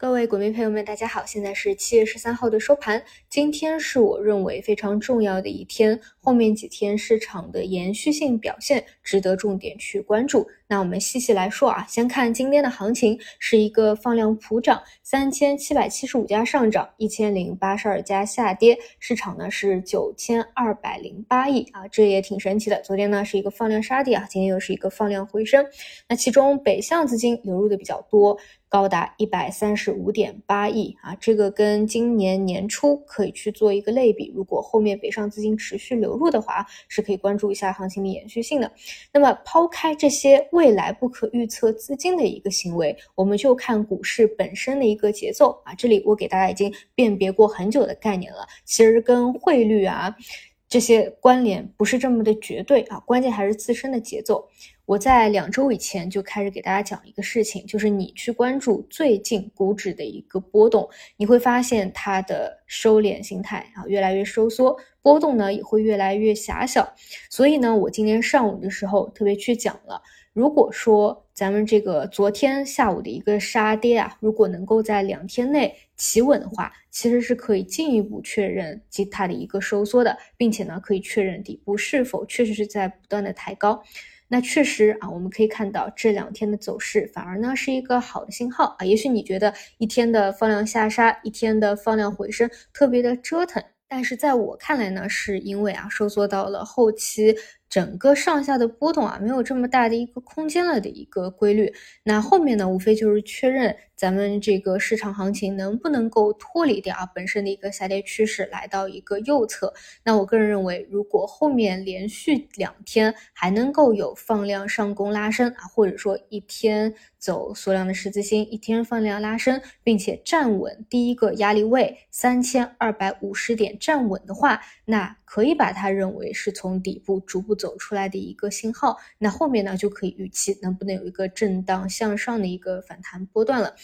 各位股民朋友们，大家好，现在是七月十三号的收盘。今天是我认为非常重要的一天，后面几天市场的延续性表现值得重点去关注。那我们细细来说啊，先看今天的行情是一个放量普涨，三千七百七十五家上涨，一千零八十二家下跌，市场呢是九千二百零八亿啊，这也挺神奇的。昨天呢是一个放量杀跌啊，今天又是一个放量回升。那其中北向资金流入的比较多。高达一百三十五点八亿啊，这个跟今年年初可以去做一个类比。如果后面北上资金持续流入的话，是可以关注一下行情的延续性的。那么抛开这些未来不可预测资金的一个行为，我们就看股市本身的一个节奏啊。这里我给大家已经辨别过很久的概念了，其实跟汇率啊这些关联不是这么的绝对啊，关键还是自身的节奏。我在两周以前就开始给大家讲一个事情，就是你去关注最近股指的一个波动，你会发现它的收敛形态啊越来越收缩，波动呢也会越来越狭小。所以呢，我今天上午的时候特别去讲了，如果说咱们这个昨天下午的一个杀跌啊，如果能够在两天内企稳的话，其实是可以进一步确认其它的一个收缩的，并且呢可以确认底部是否确实是在不断的抬高。那确实啊，我们可以看到这两天的走势反而呢是一个好的信号啊。也许你觉得一天的放量下杀，一天的放量回升特别的折腾，但是在我看来呢，是因为啊收缩到了后期。整个上下的波动啊，没有这么大的一个空间了的一个规律。那后面呢，无非就是确认咱们这个市场行情能不能够脱离掉啊本身的一个下跌趋势，来到一个右侧。那我个人认为，如果后面连续两天还能够有放量上攻拉升啊，或者说一天走缩量的十字星，一天放量拉升，并且站稳第一个压力位三千二百五十点站稳的话，那可以把它认为是从底部逐步。走出来的一个信号，那后面呢就可以预期能不能有一个震荡向上的一个反弹波段了。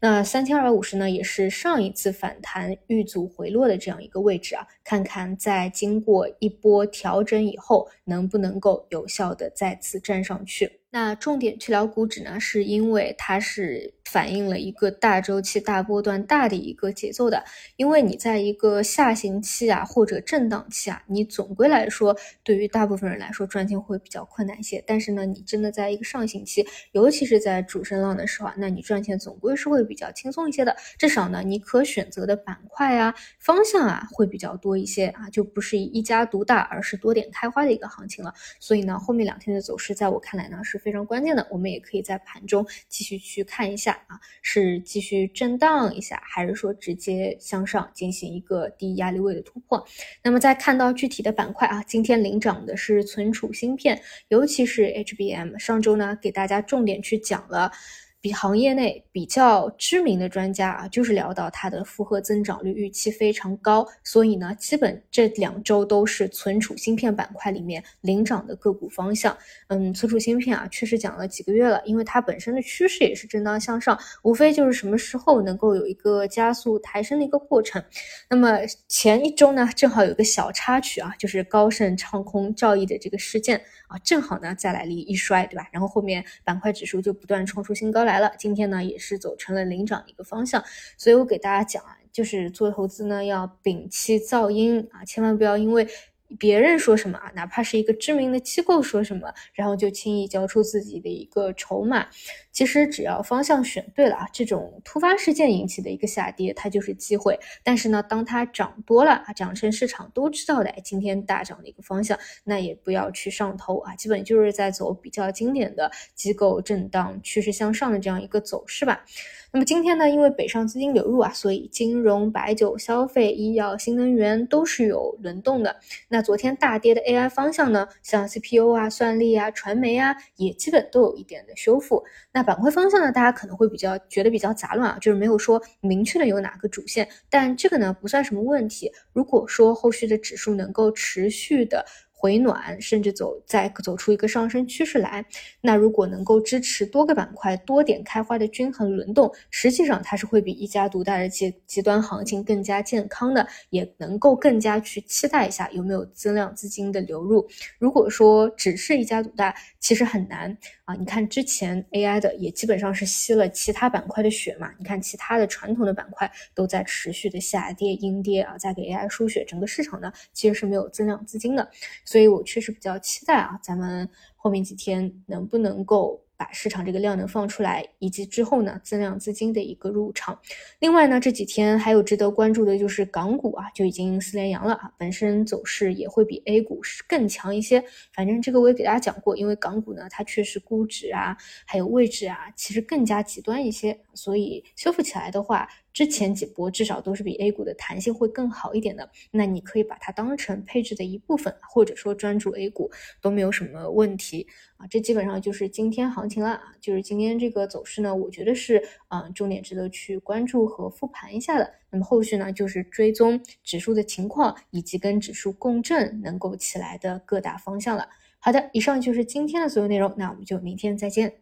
那三千二百五十呢，也是上一次反弹遇阻回落的这样一个位置啊，看看在经过一波调整以后，能不能够有效的再次站上去。那重点去聊股指呢，是因为它是反映了一个大周期、大波段、大的一个节奏的。因为你在一个下行期啊，或者震荡期啊，你总归来说，对于大部分人来说赚钱会比较困难一些。但是呢，你真的在一个上行期，尤其是在主升浪的时候啊，那你赚钱总归是会比较轻松一些的。至少呢，你可选择的板块啊、方向啊会比较多一些啊，就不是一家独大，而是多点开花的一个行情了。所以呢，后面两天的走势，在我看来呢是。非常关键的，我们也可以在盘中继续去看一下啊，是继续震荡一下，还是说直接向上进行一个低压力位的突破？那么再看到具体的板块啊，今天领涨的是存储芯片，尤其是 HBM。上周呢，给大家重点去讲了。比行业内比较知名的专家啊，就是聊到它的复合增长率预期非常高，所以呢，基本这两周都是存储芯片板块里面领涨的个股方向。嗯，存储芯片啊，确实讲了几个月了，因为它本身的趋势也是震荡向上，无非就是什么时候能够有一个加速抬升的一个过程。那么前一周呢，正好有个小插曲啊，就是高盛唱空赵毅的这个事件啊，正好呢再来了一摔，对吧？然后后面板块指数就不断冲出新高来。来了，今天呢也是走成了领涨的一个方向，所以我给大家讲啊，就是做投资呢要摒弃噪音啊，千万不要因为。别人说什么啊？哪怕是一个知名的机构说什么，然后就轻易交出自己的一个筹码。其实只要方向选对了啊，这种突发事件引起的一个下跌，它就是机会。但是呢，当它涨多了啊，涨成市场都知道的今天大涨的一个方向，那也不要去上头啊。基本就是在走比较经典的机构震荡趋势向上的这样一个走势吧。那么今天呢，因为北上资金流入啊，所以金融、白酒、消费、医药、新能源都是有轮动的。那昨天大跌的 AI 方向呢，像 CPU 啊、算力啊、传媒啊，也基本都有一点的修复。那板块方向呢，大家可能会比较觉得比较杂乱啊，就是没有说明确的有哪个主线。但这个呢，不算什么问题。如果说后续的指数能够持续的。回暖，甚至走再走出一个上升趋势来。那如果能够支持多个板块多点开花的均衡轮动，实际上它是会比一家独大的极极端行情更加健康的，也能够更加去期待一下有没有增量资金的流入。如果说只是一家独大，其实很难啊。你看之前 AI 的也基本上是吸了其他板块的血嘛。你看其他的传统的板块都在持续的下跌阴跌啊，在给 AI 输血，整个市场呢其实是没有增量资金的。所以我确实比较期待啊，咱们后面几天能不能够。把市场这个量能放出来，以及之后呢增量资金的一个入场。另外呢，这几天还有值得关注的就是港股啊，就已经四连阳了啊，本身走势也会比 A 股更强一些。反正这个我也给大家讲过，因为港股呢它确实估值啊，还有位置啊，其实更加极端一些，所以修复起来的话。之前几波至少都是比 A 股的弹性会更好一点的，那你可以把它当成配置的一部分，或者说专注 A 股都没有什么问题啊。这基本上就是今天行情了啊，就是今天这个走势呢，我觉得是嗯重点值得去关注和复盘一下的。那么后续呢，就是追踪指数的情况以及跟指数共振能够起来的各大方向了。好的，以上就是今天的所有内容，那我们就明天再见。